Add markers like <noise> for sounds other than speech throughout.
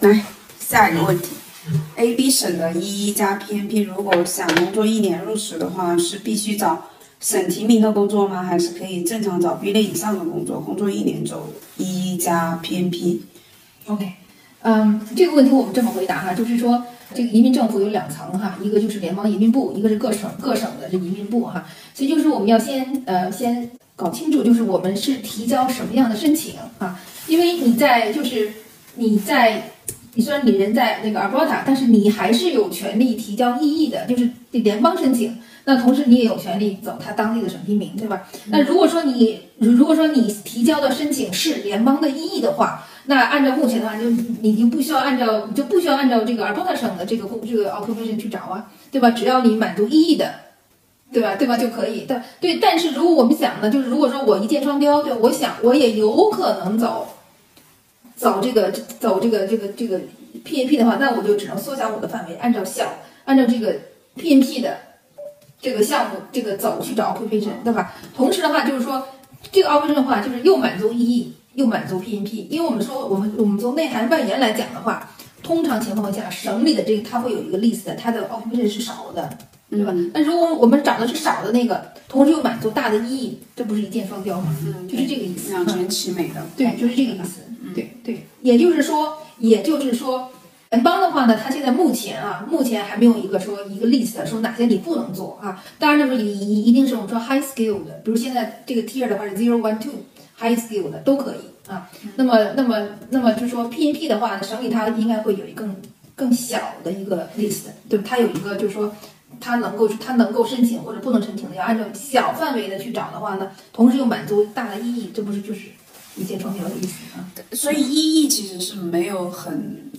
来下一个问题，A、B 省的一一加 PNP，如果想工作一年入职的话，是必须找省提名的工作吗？还是可以正常找 B 类以上的工作？工作一年走一一加 PNP。OK，嗯，这个问题我们这么回答哈，就是说这个移民政府有两层哈，一个就是联邦移民部，一个是各省各省的这移民部哈，所以就是我们要先呃先搞清楚，就是我们是提交什么样的申请啊，因为你在就是你在。你虽然你人在那个 Alberta，但是你还是有权利提交异议的，就是联邦申请。那同时你也有权利走他当地的审批名，对吧？那如果说你如果说你提交的申请是联邦的异议的话，那按照目前的话，就你就不需要按照就不需要按照这个 Alberta 省的这个这个 occupation 去找啊，对吧？只要你满足异议的，对吧？对吧就可以。但对，但是如果我们想呢，就是如果说我一箭双雕，对，我想我也有可能走走这个走这个这个这个 PNP 的话，那我就只能缩小我的范围，按照小按照这个 PNP 的这个项目这个走去找 occupation，对吧？同时的话就是说这个 occupation 的话就是又满足异议。又满足 PNP，因为我们说我们我们从内涵外延来讲的话，通常情况下省里的这个它会有一个 list，它的 occupation 是少的，对吧？那如果我们找的是少的那个，同时又满足大的意义，这不是一箭双雕吗？嗯就是这个意思，两全其美的。对，就是这个意思。对对，也就是说，也就是说，联邦的话呢，它现在目前啊，目前还没有一个说一个 list 说哪些你不能做啊。当然，就是一一一定是我们说 high skill 的，比如现在这个 tier 的话是 zero one two。high skill 的都可以啊，那么那么那么就是说 PNP 的话呢，省里它应该会有一更更小的一个 list，对吧？它有一个就是说它能够他能够申请或者不能申请的，要按照小范围的去找的话呢，同时又满足大的意义，这不是就是一箭双雕的意思吗？所以意义其实是没有很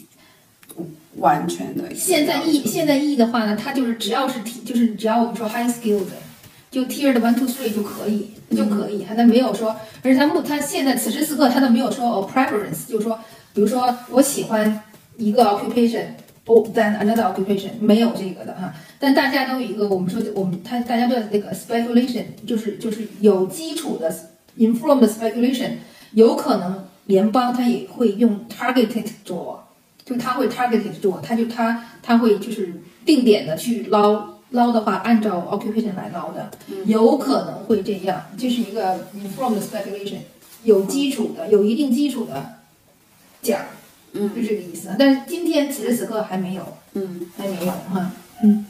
完全的。现在意现在意义的话呢，它就是只要是提就是只要我们说 high skill 的。就 tiered one two three 就可以，就可以，他没有说，而且他目他现在此时此刻他都没有说哦 preference，就是说，比如说我喜欢一个 occupation，哦 than another occupation，没有这个的哈。但大家都有一个我们说我们他大家都有那个 speculation，就是就是有基础的 informed speculation，有可能联邦它也会用 targeted draw，就他会 targeted draw，他就他他会就是定点的去捞。捞的话，按照 occupation 来捞的，有可能会这样，这是一个 informed speculation，有基础的，有一定基础的讲，嗯，就这个意思。但是今天此时此刻还没有，嗯，还没有哈，嗯。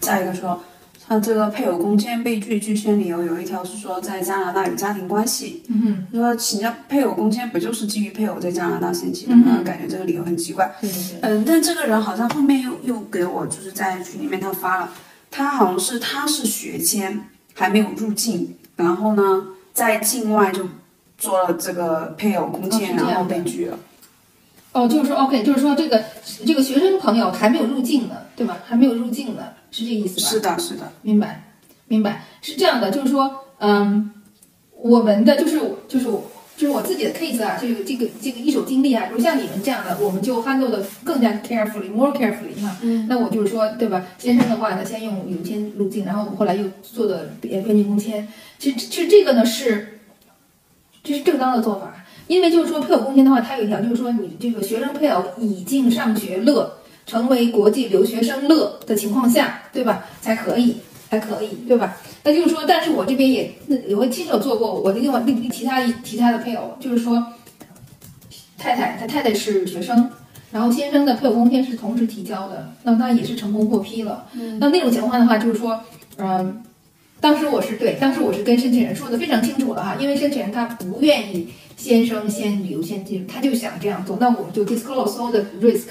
下一个说，他这个配偶公签被拒拒签理由有一条是说在加拿大有家庭关系，嗯，说请教配偶公签不就是基于配偶在加拿大申请的吗？感觉这个理由很奇怪，对对对，嗯，但这个人好像后面又又给我就是在群里面他发了。他好像是他是学签还没有入境，然后呢，在境外就做了这个配偶公签，然后被拒了。哦，就是说，OK，就是说这个这个学生朋友还没有入境呢，对吧？还没有入境呢，是这意思吧？是的，是的，明白，明白，是这样的，就是说，嗯，我们的就是就是就是我自己的 case 啊，这个这个这个一手经历啊，比如像你们这样的，我们就 handle 的更加 carefully，more carefully 哈。嗯。那我就是说，对吧？先生的话呢，先用有签入境，然后我们后来又做的边边境公签。其实其实这个呢是，这是正当的做法，因为就是说配偶工签的话，它有一条就是说，你这个学生配偶已经上学乐，成为国际留学生乐的情况下，对吧？才可以，才可以，对吧？那就是说，但是我这边也也会亲手做过，我的另外另其他其他的配偶，就是说，太太他太太是学生，然后先生的配偶工签是同时提交的，那他也是成功获批了。嗯，那那种情况的话，就是说，嗯，当时我是对，当时我是跟申请人说的非常清楚了哈，因为申请人他不愿意先生先旅游先进入，他就想这样做，那我们就 disclose all the risk，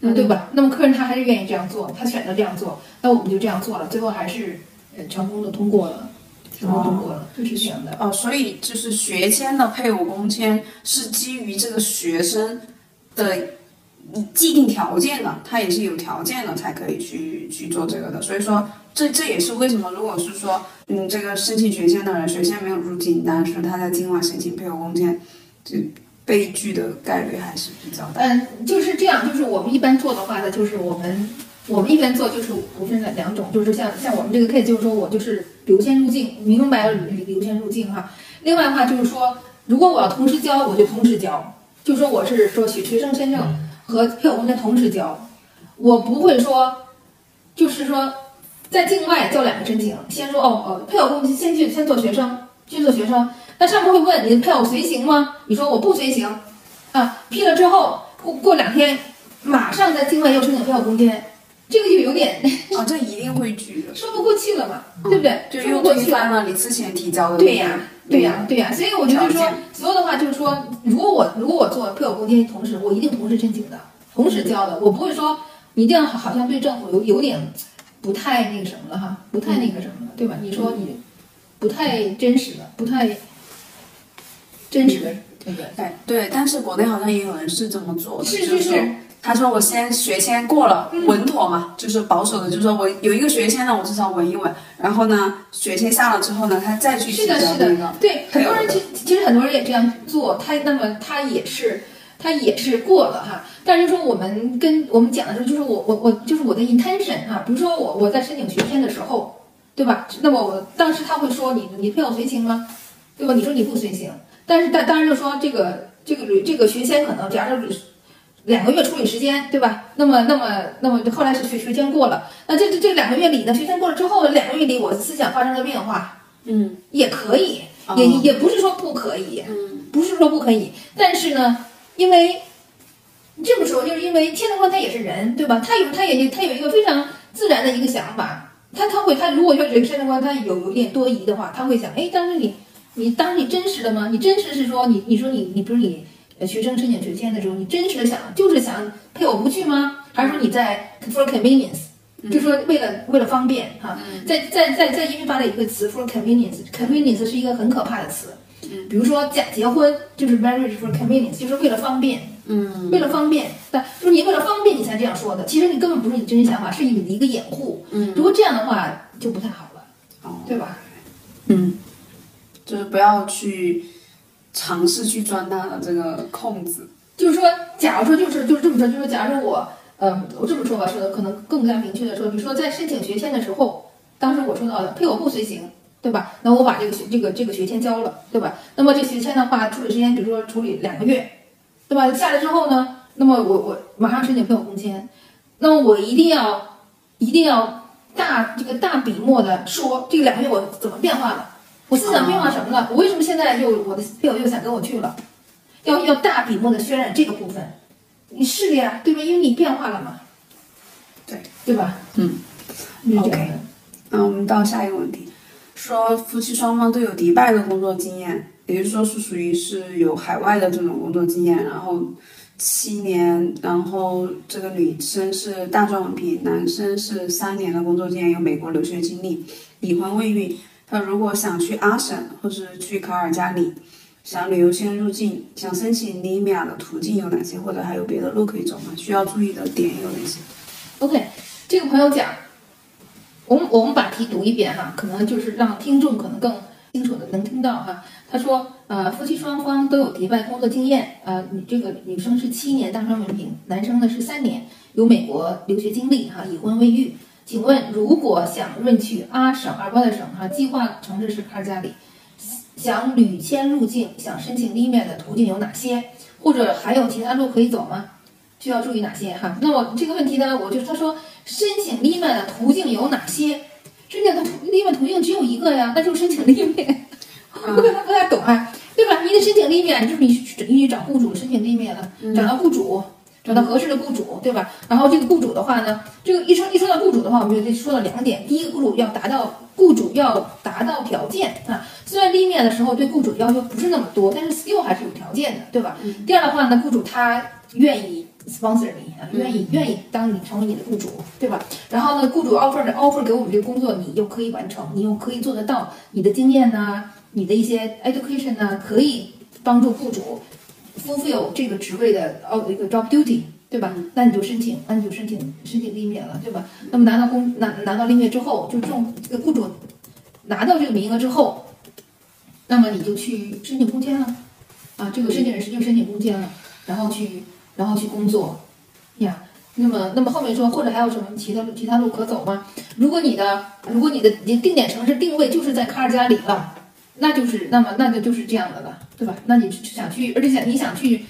嗯，对吧？那么客人他还是愿意这样做，他选择这样做，那我们就这样做了，最后还是呃。成功的通过了，成功通过了，就是这样的。哦，所以就是学签的配偶工签是基于这个学生的既定条件的，他也是有条件的才可以去去做这个的。所以说，这这也是为什么，如果是说，嗯，这个申请学签的人学签没有入境，但是他在境外申请配偶工签，这被拒的概率还是比较大。嗯，就是这样，就是我们一般做的话呢，就是我们。我们一般做就是不分两种，就是像像我们这个 case，就是说我就是留签入境，明白了留留签入境哈。另外的话就是说，如果我要同时交，我就同时交，就说我是说学学生签证和配偶工签同时交，我不会说，就是说在境外交两个申请，先说哦哦，配偶空间先去先做学生，先做学生，那上面会问你配偶随行吗？你说我不随行，啊，批了之后过过两天，马上在境外又申请配偶工签，这个就有点啊，这一定会拒的，说不过去了嘛，对不对？就又翻了你之前提交的对呀，对呀，对呀，所以我觉得说，所有的话就是说，如果我如果我做配偶工签同时，我一定同时申请的，同时交的，我不会说你这样好像对政府有有点不太那个什么了哈，不太那个什么了，对吧？你说你不太真实了，不太真实的那个，对对，但是国内好像也有人是这么做的，是是他说我先学签过了，稳妥嘛，就是保守的，就是说我有一个学签呢，我至少稳一稳，然后呢，学签下了之后呢，他再去是的，是的那个，，对，很多人其其实很多人也这样做，他那么他也是他也是过了哈，但是说我们跟我们讲的时候，就是我我我就是我的 intention 哈，比如说我我在申请学签的时候，对吧？那么我当时他会说你你配偶随行吗？对吧？你说你不随行，但是但当然就说这个这个旅这个学签可能假如说旅两个月处理时间，对吧？那么那么那么后来是学学签过了，那这这这两个月里呢，学签过了之后，两个月里我思想发生了变化，嗯，也可以，哦也也不是说不可以，嗯，不是说不可以，但是呢，因为这么说，就是因为天德官他也是人，对吧？他有他也他有一个非常自然的一个想法，他他会他如果说这个天德官他有有点多疑的话，他会想，哎，当时你你当时你真实的吗？你真实是说你你说你你不是你呃学生申请学签的时候，你真实的想就是想配偶不去吗？还是说你在 for convenience？就说为了为了方便哈，在在在在英语法里有一个词 for convenience，convenience 是一个很可怕的词。比如说假结婚就是 marriage for convenience，就是为了方便，嗯，为了方便，但就是你为了方便你才这样说的，其实你根本不是你真实想法，是你的一个掩护。嗯，如果这样的话就不太好了，哦，对吧？嗯，就是不要去尝试去钻他的这个空子，就是说，假如说就是就是这么说，就是，假如说我，嗯，我这么说吧，说的可能更加明确的说，比如说在申请学签的时候，当时我说到的配偶不随行，对吧？那我把这个学这个这个学签交了，对吧？那么这学签的话，处理时间，比如说处理两个月，对吧？下来之后呢，那么我我马上申请配偶公签，那么我一定要一定要大这个大笔墨的说这个两个月我怎么变化了，我思想变化什么了？我为什么现在又我的配偶又想跟我去了？要要大笔墨的渲染这个部分，你是的呀，对吧？因为你变化了嘛，对对吧？嗯，就是这样的。那我们到下一个问题，说夫妻双方都有迪拜的工作经验，也就是说是属于是有海外的这种工作经验，然后七年，然后这个女生是大专文凭，男生是三年的工作经验，有美国留学经历，已婚未育。他如果想去阿省或是去卡尔加里，想旅游先入境，想申请尼米亚的途径有哪些，或者还有别的路可以走吗？需要注意的点有哪些？OK，这个朋友讲，我们我们把题读一遍哈，可能就是让听众可能更清楚的能听到哈。他说，呃，夫妻双方都有迪拜工作经验，呃，你这个女生是七年大专文凭，男生呢是三年，有美国留学经历哈，已婚未育。请问，如果想润去阿省阿巴的省哈，计划城市是卡尔加里，想旅签入境，想申请 i m 的途径有哪些？或者还有其他路可以走吗？需要注意哪些哈？那我这个问题呢，我就他说申请 i m 的途径有哪些？申请的途 i m 途径只有一个呀，那就申请 i m 我可能不太懂啊，对吧？你得申请 i m 就是你去你去找雇主申请 i m 了，找到雇主。找到合适的雇主，对吧？然后这个雇主的话呢，这个一说一说到雇主的话，我们就得说到两点。第一个，雇主要达到雇主要达到条件啊。虽然立面的时候对雇主的要求不是那么多，但是 skill 还是有条件的，对吧？第二的话呢，雇主他愿意 sponsor 你啊，愿意愿意当你成为你的雇主，对吧？然后呢，雇主 offer 的 offer 给我们这个工作，你又可以完成，你又可以做得到，你的经验呐、你的一些 education 呢、可以帮助雇主 fulfill 这个职位的哦一个 job duty。对吧？那你就申请，那你就申请申请立免了，对吧？那么拿到工拿拿到立面之后，就这种这个雇主拿到这个名额之后，那么你就去申请工签了，啊，这个申请人是就申请工签了，然后去然后去工作呀。那么那么后面说或者还有什么其他路其他路可走吗？如果你的如果你的你的定点城市定位就是在卡尔加里了，那就是那么那就就是这样的了，对吧？那你想去，而且想你想去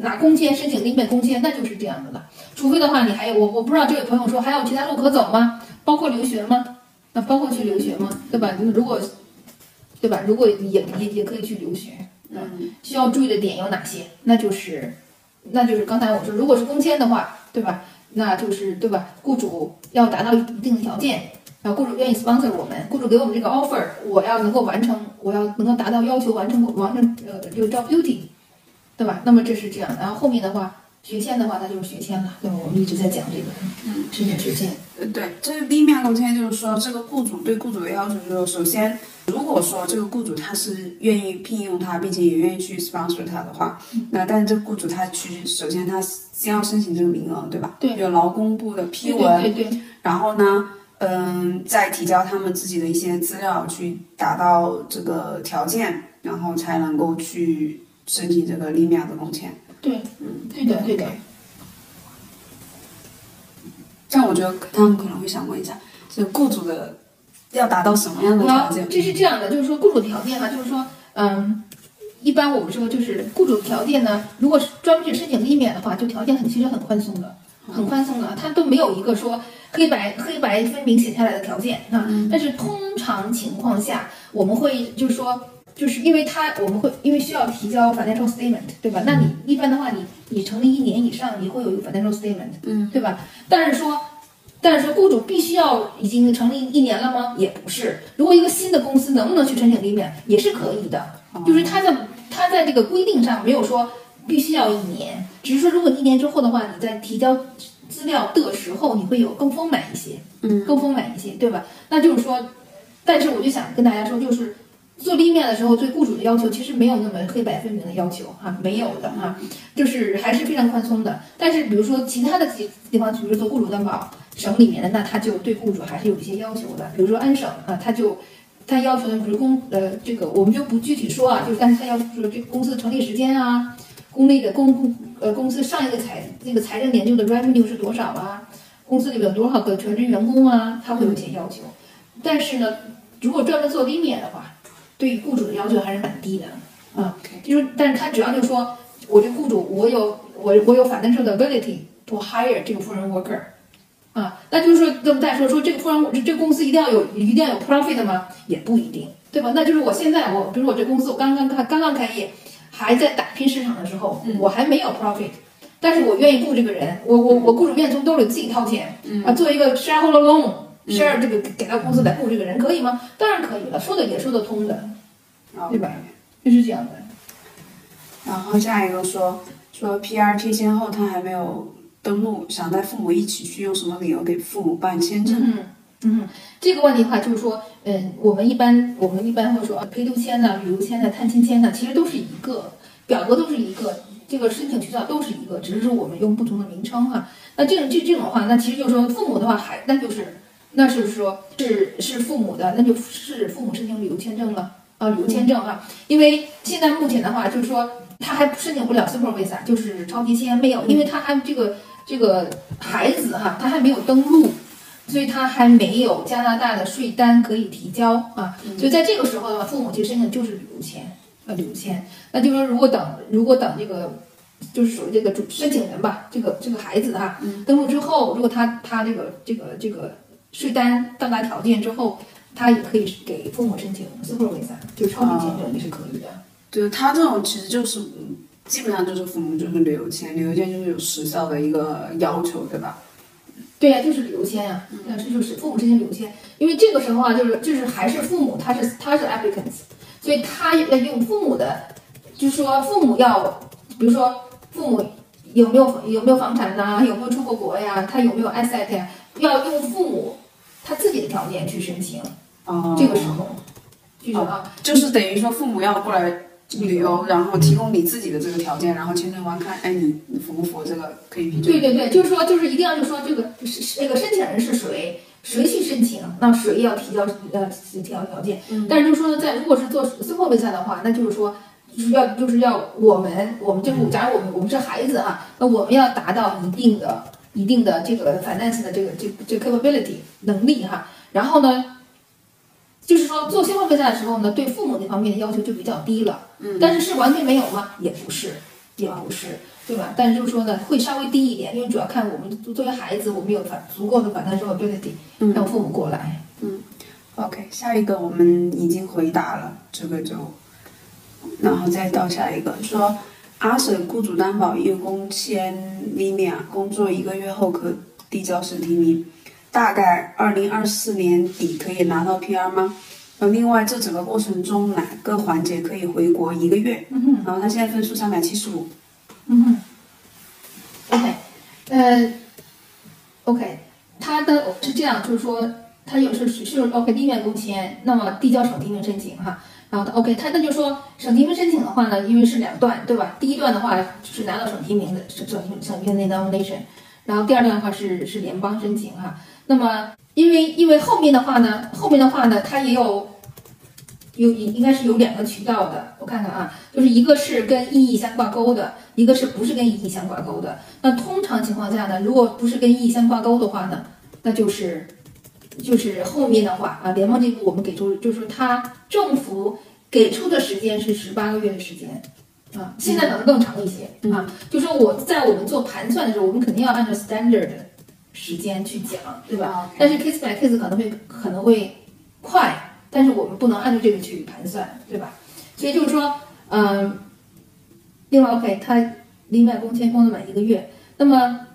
拿工签申请 limit 工签，那就是这样的了。除非的话，你还有我我不知道这位朋友说还有其他路可走吗？包括留学吗？那包括去留学吗？对吧？如果对吧？如果也也也可以去留学，嗯需要注意的点有哪些？那就是，那就是刚才我说，如果是工签的话，对吧？那就是对吧？雇主要达到一定的条件，然后雇主愿意 sponsor 我们，雇主给我们这个 offer，我要能够完成，我要能够达到要求，完成完成呃这个 job duty，对吧？那么这是这样。然后后面的话，学签的话，它就是学签了，对吧？我们一直在讲这个嗯，申请学签。呃，对，这个立面工签就是说，这个雇主对雇主的要求就是，首先，如果说这个雇主他是愿意聘用他，并且也愿意去 sponsor 他的话，那但是这个雇主他去，首先他先要申请这个名额，对吧？对有劳工部的批对文，对对对然后呢，嗯，再提交他们自己的一些资料，去达到这个条件，然后才能够去申请这个立面的工签。对，嗯对的对的。但我觉得他们可能会想问一下，这个雇主的要达到什么样的条，件？这是这样的，就是说雇主条件哈、就是说，嗯，一般我们说就是雇主条件呢，如果是专门去申请立免的话，就条件很其实很宽松的，很宽松的，它都没有一个说黑白黑白分明写下来的条件啊。但是通常情况下，我们会就是说。就是因为它，我们会因为需要提交 financial statement，对吧？那你一般的话，你你成立一年以上，你会有一个 financial statement，嗯，对吧？但是说，但是说雇主必须要已经成立一年了吗？也不是。如果一个新的公司能不能去申请立免，也是可以的。就是他在他在这个规定上没有说必须要一年，只是说如果一年之后的话，你在提交资料的时候，你会有更丰满一些，嗯，更丰满一些，对吧？那就是说，但是我就想跟大家说，就是。做立面的时候，对雇主的要求其实没有那么黑白分明的要求哈、没有的哈、就是还是非常宽松的。但是比如说其他的地地方，比如说做雇主担保，省里面的那他就对雇主还是有一些要求的。比如说安省啊，他就他要求的比如公呃这个我们就不具体说啊，就是但是他要求说这个公司的成立时间啊，公立的公公呃公司上一个财那个财政年度的 revenue 是多少啊，公司里面有多少个全职员工啊，他会有一些要求。但是呢，如果专门做 linear 的话，对雇主的要求还是蛮低的啊，就是，但是他主要就是说，我这雇主我有我我有 financial ability to hire 这个 foreign worker，啊，那就是说，那么再说说这个 foreign 这这个公司一定要有一定要有 profit 吗？也不一定，对吧？那就是我现在我比如我这公司我刚刚开刚刚开业，还在打拼市场的时候，我还没有 profit，但是我愿意雇这个人，我我我雇主愿意从兜里自己掏钱，啊，做一个 shareholder loan。share 这个给到公司来雇这个人可以吗？当然可以了，说的也说得通的。对吧？就是这样的。然后下一个说说 PRT 先后他还没有登录，想带父母一起去，用什么理由给父母办签证？嗯嗯，这个问题的话，就是说，嗯，我们一般我们一般会说啊，陪读签呐、旅游签呐、探亲签呐，其实都是一个表格，都是一个，这个申请渠道都是一个，只是说我们用不同的名称哈。那这种这这种话，那其实就是说父母的话还那就是那是说是是父母的，那就是父母申请旅游签证了。啊，旅游签证哈，因为现在目前的话，就是说他还申请不了 super visa，就是超级签没有，因为他还这个这个孩子哈，他还没有登录，所以他还没有加拿大的税单可以提交啊，所以在这个时候的话，父母其实申请就是旅游签，呃，旅游签，那就是说如果等如果等这个就是属于这个主申请人吧，这个这个孩子哈，登录之后，如果他他这个这个这个税单到达条件之后。他也可以给父母申请 super visa，就是超级签证也是可以的。对他这种其实就是基本上就是父母就是旅游签，旅游签就是有时效的一个要求，对吧？对呀、就是旅游签呀、那这就是父母之间旅游签，因为这个时候啊，就是就是还是父母他是他是 applicants，所以他要用父母的，就是说父母要，比如说父母有没有有没有房产呐、有没有出过国呀，他有没有 asset 呀，要用父母他自己的条件去申请。哦这个时候，就是啊，就是等于说父母要过来旅游，然后提供你自己的这个条件，然后签证官看，哎，你你符不符合这个可以批准？对对对，就是说，就是一定要就说这个是是那个申请人是谁，谁去申请，那谁要提交呃提交条件。嗯但是就是说，在如果是做 super visa 的话，那就是说。就是要就是要我们我们就是假如我们我们是孩子哈，那我们要达到一定的一定的这个 finance 的这个这个这个 capability 能力哈，然后呢，就是说做 super visa 的时候呢，对父母那方面的要求就比较低了，嗯但是是完全没有吗？也不是，也不是，对吧？但是就是说呢，会稍微低一点，因为主要看我们作为孩子，我们有反足够的反弹 ability，让父母过来。嗯 OK，下一个我们已经回答了，这个就，然后再到下一个，说阿 Sir 雇主担保义务工签里面工作一个月后可递交申提名，大概二零二四年底可以拿到 PR 吗？呃，另外这整个过程中哪个环节可以回国一个月？嗯然后他现在分数三百七十五，嗯哼，OK，呃，OK，他的是这样，就是说他有时候是是 OK 第一面工签，那么递交省提名申请哈，然后他 OK，他那就说省提名申请的话呢，因为是两段对吧？第一段的话就是拿到省提名的省省提省提名的 nomination，然后第二段的话是是联邦申请哈。那么因为因为后面的话呢，后面的话呢，它也有有应应该是有两个渠道的，我看看啊，就是一个是跟意义相挂钩的，一个是不是跟意义相挂钩的。那通常情况下呢，如果不是跟意义相挂钩的话呢，那就是就是后面的话啊，联邦这部我们给出就是它政府给出的时间是十八个月的时间。啊，现在可能更长一些啊。就说我在我们做盘算的时候，我们肯定要按照 standard 的时间去讲，对吧？但是 case by case 可能会可能会快，但是我们不能按照这个去盘算，对吧？所以就是说，嗯，另外 OK，他离满工签工作满一个月，那么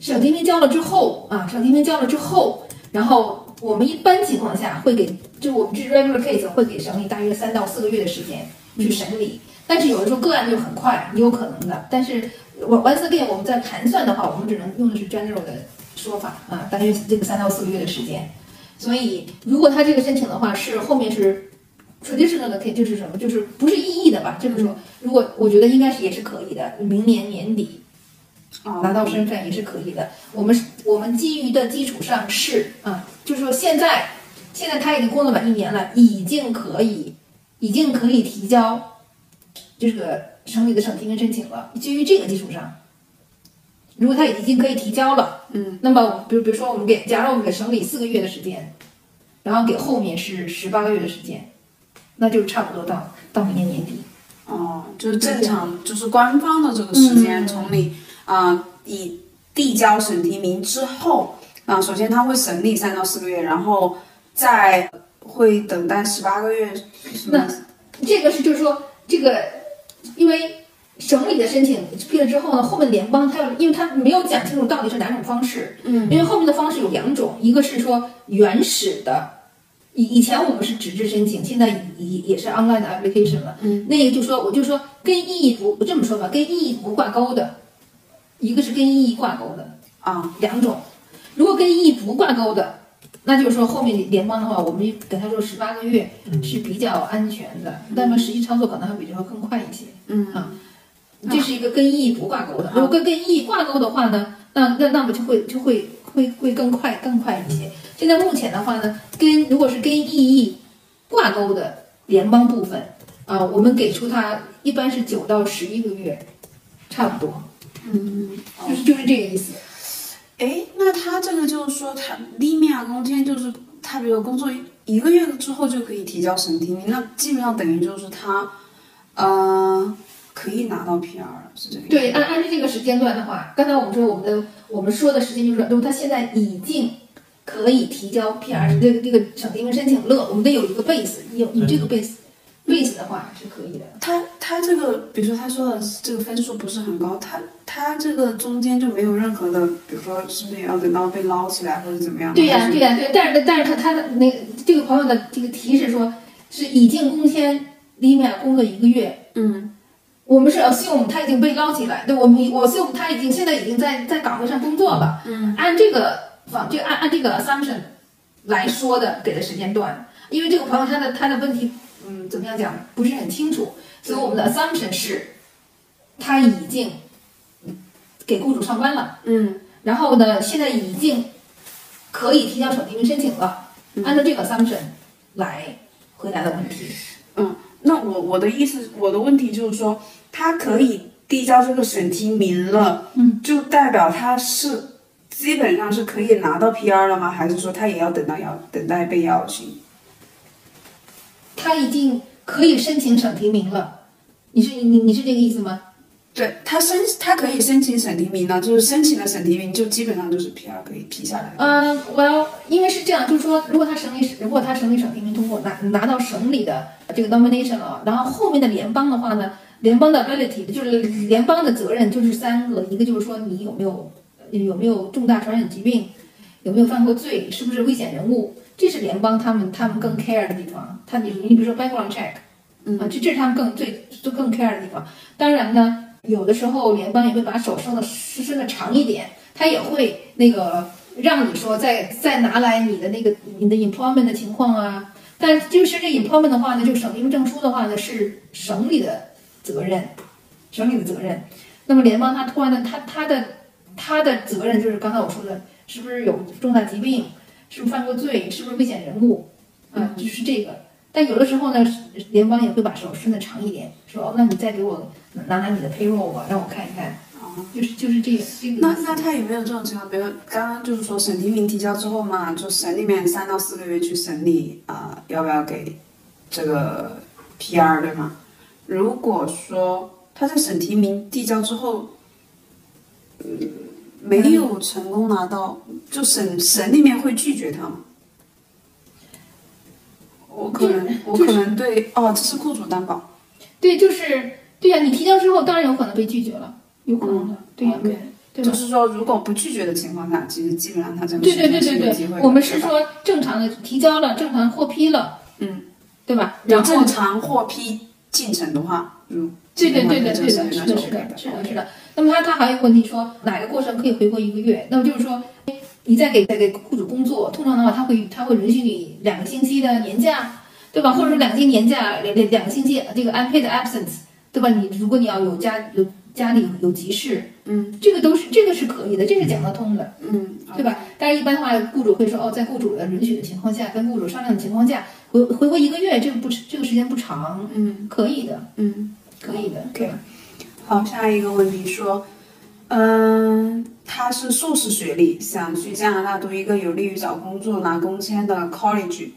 省提名交了之后啊，省提名交了之后，然后我们一般情况下会给，就我们这 regular case 会给省里大约三到四个月的时间去审理，但是有的时候个案就很快，也有可能的，但是我 once again 我们在盘算的话，我们只能用的是 general 的说法啊，大约这个三到四个月的时间。所以，如果他这个申请的话是后面是 traditional 的就是什么，就是不是异议的吧？这么说，如果我觉得应该是也是可以的，明年年底哦拿到身份也是可以的。我们是我们基于的基础上是啊，就是说现在现在他已经工作满一年了，已经可以已经可以提交这个省里的省提名申请了。基于这个基础上，如果他已经可以提交了，嗯，那么比如比如说我们给，假如我们给省里四个月的时间，然后给后面是十八个月的时间，那就差不多到到明年年底。哦，就是正常，就是官方的这个时间，嗯从你啊、以递交审提名之后啊、首先他会审理三到四个月，然后再会等待十八个月，什么意思？这个是就是说这个，因为省里的申请批了之后呢，后面联邦它要，因为它没有讲清楚到底是哪种方式，嗯，因为后面的方式有两种，一个是说原始的，以以前我们是纸质申请，现在也也也是 online 的 application 了，嗯，那个就说我就说跟意义不这么说吧，跟意义不挂钩的，一个是跟意义挂钩的，啊，两种，如果跟意义不挂钩的，那就是说后面联邦的话，我们给他说十八个月是比较安全的，那么实际操作可能还比这个更快一些。嗯啊，这是一个跟意义不挂钩的。如果跟跟意义挂钩的话呢，那那那么就会就会会会更快更快一些。现在目前的话呢，跟如果是跟意义挂钩的联邦部分啊，我们给出它一般是九到十一个月，差不多，嗯，就是就是这个意思。哎，那他这个就是说，他利米亚工签就是他，比如工作一个月之后就可以提交审提名，那基本上等于就是他，呃，可以拿到 PR 了，是这个意思？对，按按照这个时间段的话，刚才我们说我们的我们说的时间就是，如果他现在已经可以提交 PR 这个这个省提名申请了，我们得有一个 base，有你这个 base base 的话是可以的。他他这个，比如说他说的这个分数不是很高，他他这个中间就没有任何的，比如说是不是也要等到被捞起来或者怎么样？对呀、对呀、对，但是但是他他的那这个朋友的这个提示说是已经工签里面工作一个月，嗯我们是 assume 他已经被捞起来，对，我们我 assume 他已经现在已经在在岗位上工作了。嗯按这个方就按按这个 assumption 来说的给的时间段，因为这个朋友他的他的问题，嗯，怎么样讲不是很清楚，所以我们的 assumption 是他已经给雇主上班了，嗯。然后呢，现在已经可以提交省提名申请了，按照这个 assumption 来回答的问题。嗯，那我我的意思，我的问题就是说，他可以递交这个审提名了，嗯，就代表他是基本上是可以拿到 PR 了吗？还是说他也要等到要等待被邀请？他已经可以申请省提名了，你是你你是这个意思吗？对他申他可以申请省提名呢，就是申请了省提名就基本上就是 PR 可以批下来。嗯，我要因为是这样，就是说，如果他省里如果他省里省提名通过拿拿到省里的这个 nomination 了，然后后面的联邦的话呢，联邦的 ability 就是联邦的责任就是三个，一个就是说你有没有有没有重大传染疾病，有没有犯过罪，是不是危险人物，这是联邦他们他们更 care 的地方。他你你比如说 background check，啊，这这是他们更最就更 care 的地方。当然呢。有的时候联邦也会把手伸的伸的长一点，他也会那个让你说再再拿来你的那个你的 employment 的情况啊。但就是这 employment 的话呢，就省提名证书的话呢是省里的责任，省里的责任。那么联邦他突然的他他的他的责任就是刚才我说的，是不是有重大疾病，是不是犯过罪，是不是危险人物啊？就是这个。但有的时候呢，联邦也会把手伸得长一点，说哦，那你再给我拿拿你的 payroll 吧，让我看一看。哦，就是就是这个这个。那那他有没有这种情况？比如刚刚就是说审提名提交之后嘛，就省里面三到四个月去审理啊，要不要给这个 PR 对吗？如果说他在审提名递交之后，嗯，没有成功拿到，就省省里面会拒绝他吗？我可能，我可能对哦，这是雇主担保。对，就是对呀，你提交之后，当然有可能被拒绝了，有可能的，对呀，对。就是说，如果不拒绝的情况下，其实基本上他这个对对对对对，我们是说正常的提交了，正常获批了，嗯，对吧？然后正常获批进程的话，嗯，对对对对对的，是的，是的，是的，是的。那么他他还有问题说，哪个过程可以回国一个月？那么就是说。你再给再给雇主工作，通常的话，他会他会允许你两个星期的年假，对吧？或者说两个星期年假，两两两个星期这个 unpaid absence，对吧？你如果你要有家有家里有急事，嗯，这个都是这个是可以的，这是讲得通的，嗯，对吧？但是一般的话，雇主会说，哦，在雇主的允许的情况下，跟雇主商量的情况下，回回国一个月，这个不这个时间不长，嗯，可以的，嗯，可以的，对。好，下一个问题说。嗯，他是硕士学历，想去加拿大读一个有利于找工作拿工签的 college。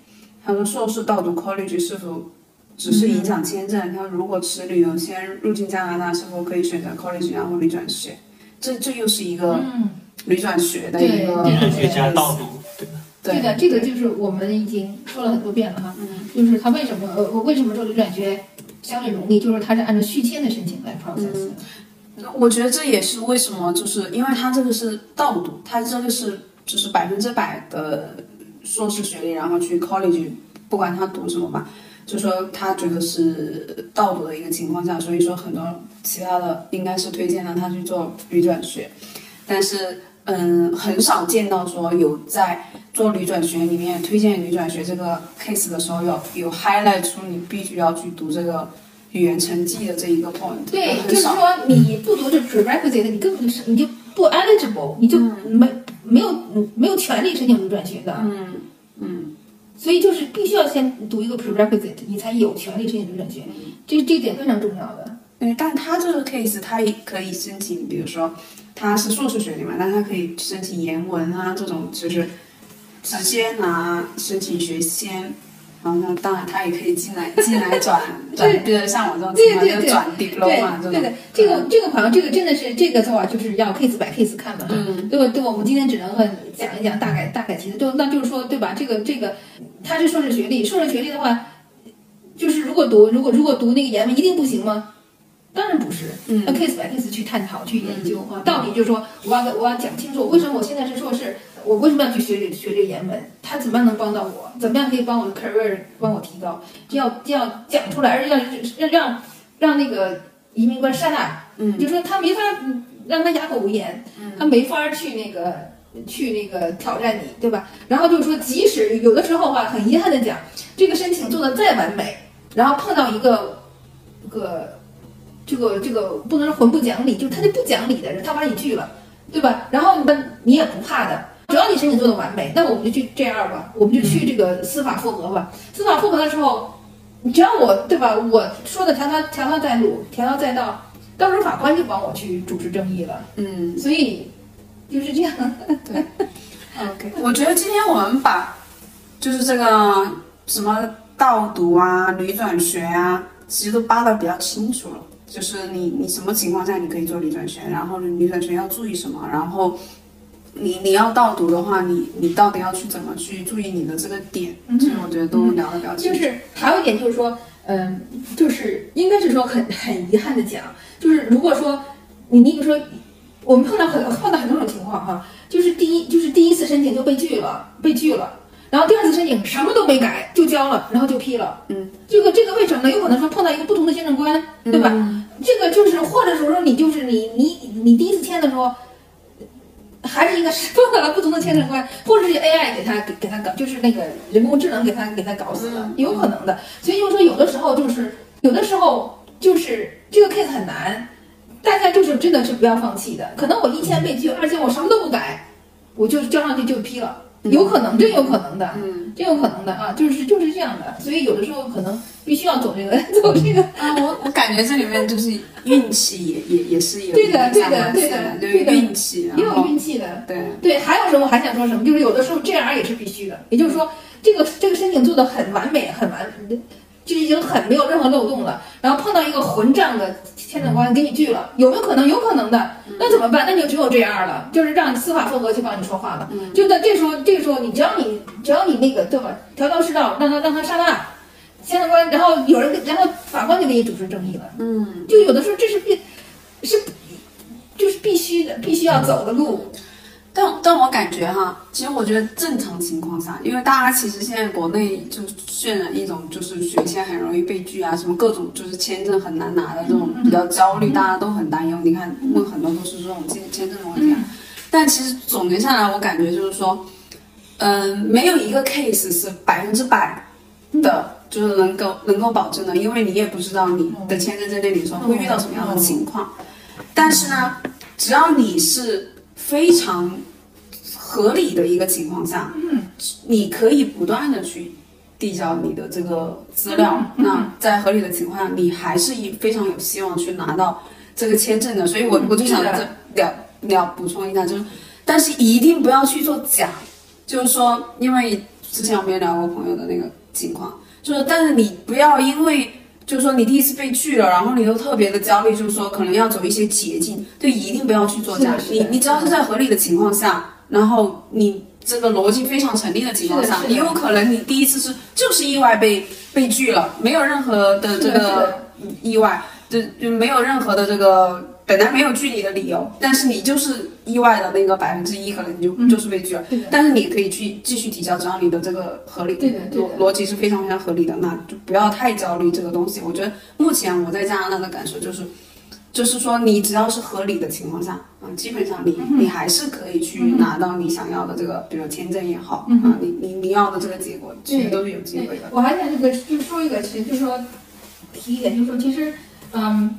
他说硕士倒读 college 是否只是影响签证？他如果持旅游签入境加拿大，是否可以选择 college 然后旅转学？这这又是一个旅转学的一个对加倒读，对对的，这个就是我们已经说了很多遍了哈，就是他为什么呃为什么说旅转学相对容易？就是它是按照续签的申请来 process。我觉得这也是为什么，就是因为他这个是倒读，他这个是就是百分之百的硕士学历，然后去 college，不管他读什么吧，就说他觉得是倒读的一个情况下，所以说很多其他的应该是推荐让他去做语转学，但是嗯，很少见到说有在做旅转学里面推荐旅转学这个 case 的时候，有有 highlight 出你必须要去读这个。语言成绩的这一个 point，对，就是说你不读这 prerequisite，你根本就是你就不 eligible，你就没没有没有权利申请转学的，嗯嗯，所以就是必须要先读一个 prerequisite，你才有权利申请转学，这这点非常重要的。嗯，但他这个 case，他也可以申请，比如说他是硕士学历嘛，但他可以申请研文啊这种，就是直接拿申请学签。然后那当然，他也可以进来进来转 <laughs> 转，对，像我这种情况就转 diploma 这种。对的，这个这个好像这个真的是这个的话，就是要 case by case 看的嗯。对吧？对，我们今天只能讲一讲大概大概其实就那就是说，对吧？这个这个他是硕士学历，硕士学历的话，就是如果读如果如果读那个研文一定不行吗？当然不是，嗯，要 case by case 去探讨去研究啊，到底就是说我要我要讲清楚为什么我现在是硕士。我为什么要去学这学这个言文？他怎么样能帮到我？怎么样可以帮我的 career 帮我提高？就要就要讲出来，而且要让让让那个移民官 shut up，嗯，就说他没法让他哑口无言，他没法去那个去那个挑战你，对吧？然后就是说，即使有的时候话，很遗憾的讲，这个申请做的再完美，然后碰到一个个这个这个不能说混不讲理，就是他就不讲理的人，他把你拒了，对吧？然后呢，你也不怕的。只要你申请做的完美，那我们就去这样吧，我们就去这个司法复核吧。司法复核的时候，你只要我对吧？我说的条条条条在路，条条在道，到时候法官就帮我去主持正义了。嗯，所以就是这样。对，<laughs> OK。我觉得今天我们把就是这个什么盗读啊、旅转学啊，其实都扒的比较清楚了。就是你你什么情况下你可以做离转学，然后离转学要注意什么，然后你你要倒读的话，你你到底要去怎么去注意你的这个点，其实我觉得都聊得比较清楚。就是还有一点就是说，嗯，就是应该是说很很遗憾的讲，就是如果说你你说，我们碰到很碰到很多种情况哈，就是第一就是第一次申请就被拒了，被拒了。然后第二次申请什么都没改就交了，然后就批了。嗯，这个这个为什么呢？有可能说碰到一个不同的签证官，对吧？这个就是或者说你就是你你你第一次签的时候，还是一个碰到了不同的签证官，或者是 AI 给他给给他搞，就是那个人工智能给他给他搞死了，有可能的。所以就是说有的时候就是有的时候就是这个 case 很难，大家就是真的是不要放弃的。可能我一签被拒，二签我什么都不改，我就交上去就批了。有可能，真有可能的，嗯，真有可能的啊，就是就是这样的，所以有的时候可能必须要走这个 <laughs> 走这个。啊，我我感觉这里面就是运气也也也是有对的对的对的对的。运气，也有运气的，对，对，还有什么还想说什么，就是有的时候 JR 也是必须的，也就是说这个这个申请做的很完美，很完，就已经很没有任何漏洞了，然后碰到一个混账的签证官给你拒了，有没有可能？有可能的，那怎么办？那你就只有这样了，就是让司法复核去帮你说话了。就在这时候，这个时候你只要你只要你那个对吧，条条是道，让他让他上当，签证官，然后有人然后法官就给你主持正义了。嗯，就有的时候这是必是就是必须的，必须要走的路。但但我感觉哈，其实我觉得正常情况下，因为大家其实现在国内就渲染一种就是学签很容易被拒啊，什么各种就是签证很难拿的这种比较焦虑，大家都很担忧。你看问很多都是这种签签证的问题啊。但其实总结下来，我感觉就是说，嗯、没有一个 case 是百分之百的，就是能够能够保证的，因为你也不知道你的签证在那里的时候会遇到什么样的情况。但是呢，只要你是非常合理的一个情况下，嗯，你可以不断的去递交你的这个资料。嗯那在合理的情况下，你还是以非常有希望去拿到这个签证的。所以我嗯我就想这了了补充一下，就是但是一定不要去做假，就是说，因为之前我们也聊过朋友的那个情况，就是但是你不要因为。就是说你第一次被拒了，然后你又特别的焦虑，就是说可能要走一些捷径，就，一定不要去做假。是的你你只要是在合理的情况下，然后你这个逻辑非常成立的情况下，你有可能你第一次是就是意外被被拒了，没有任何的这个的。意外，就就没有任何的这个本来没有拒你的理由，但是你就是意外的那个百分之一，可能你就、嗯就是被拒了。但是你可以去继续提交，只要你的这个合理逻逻辑是非常非常合理的，那就不要太焦虑这个东西。我觉得目前我在加拿大的感受就是，就是说你只要是合理的情况下，嗯，基本上你你还是可以去拿到你想要的这个，比如签证也好，嗯啊，你你你要的这个结果，其实都是有机会的。我还想这个就说一个，其实就是说提一点，就是说其实嗯，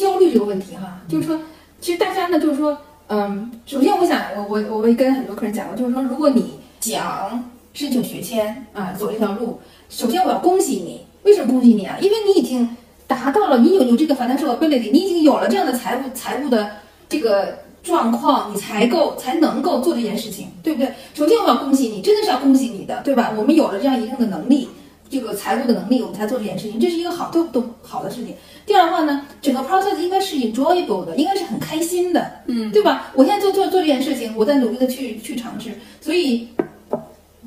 焦虑这个问题哈，就是说其实大家呢就是说嗯，首先我想我我我会跟很多客人讲过，就是说如果你想申请学签啊走这条路，首先我要恭喜你，为什么恭喜你啊？因为你已经达到了，你有有这个 financial ability，你已经有了这样的财务财务的这个状况，你才够才能够做这件事情，对不对？首先我要恭喜你，真的是要恭喜你的，对吧？我们有了这样一定的能力，这个财务的能力，我们才做这件事情，这是一个好都都好的事情。第二的话呢，整个 process 应该是 enjoyable 的，应该是很开心的，嗯，对吧？我现在做做做这件事情，我在努力的去去尝试，所以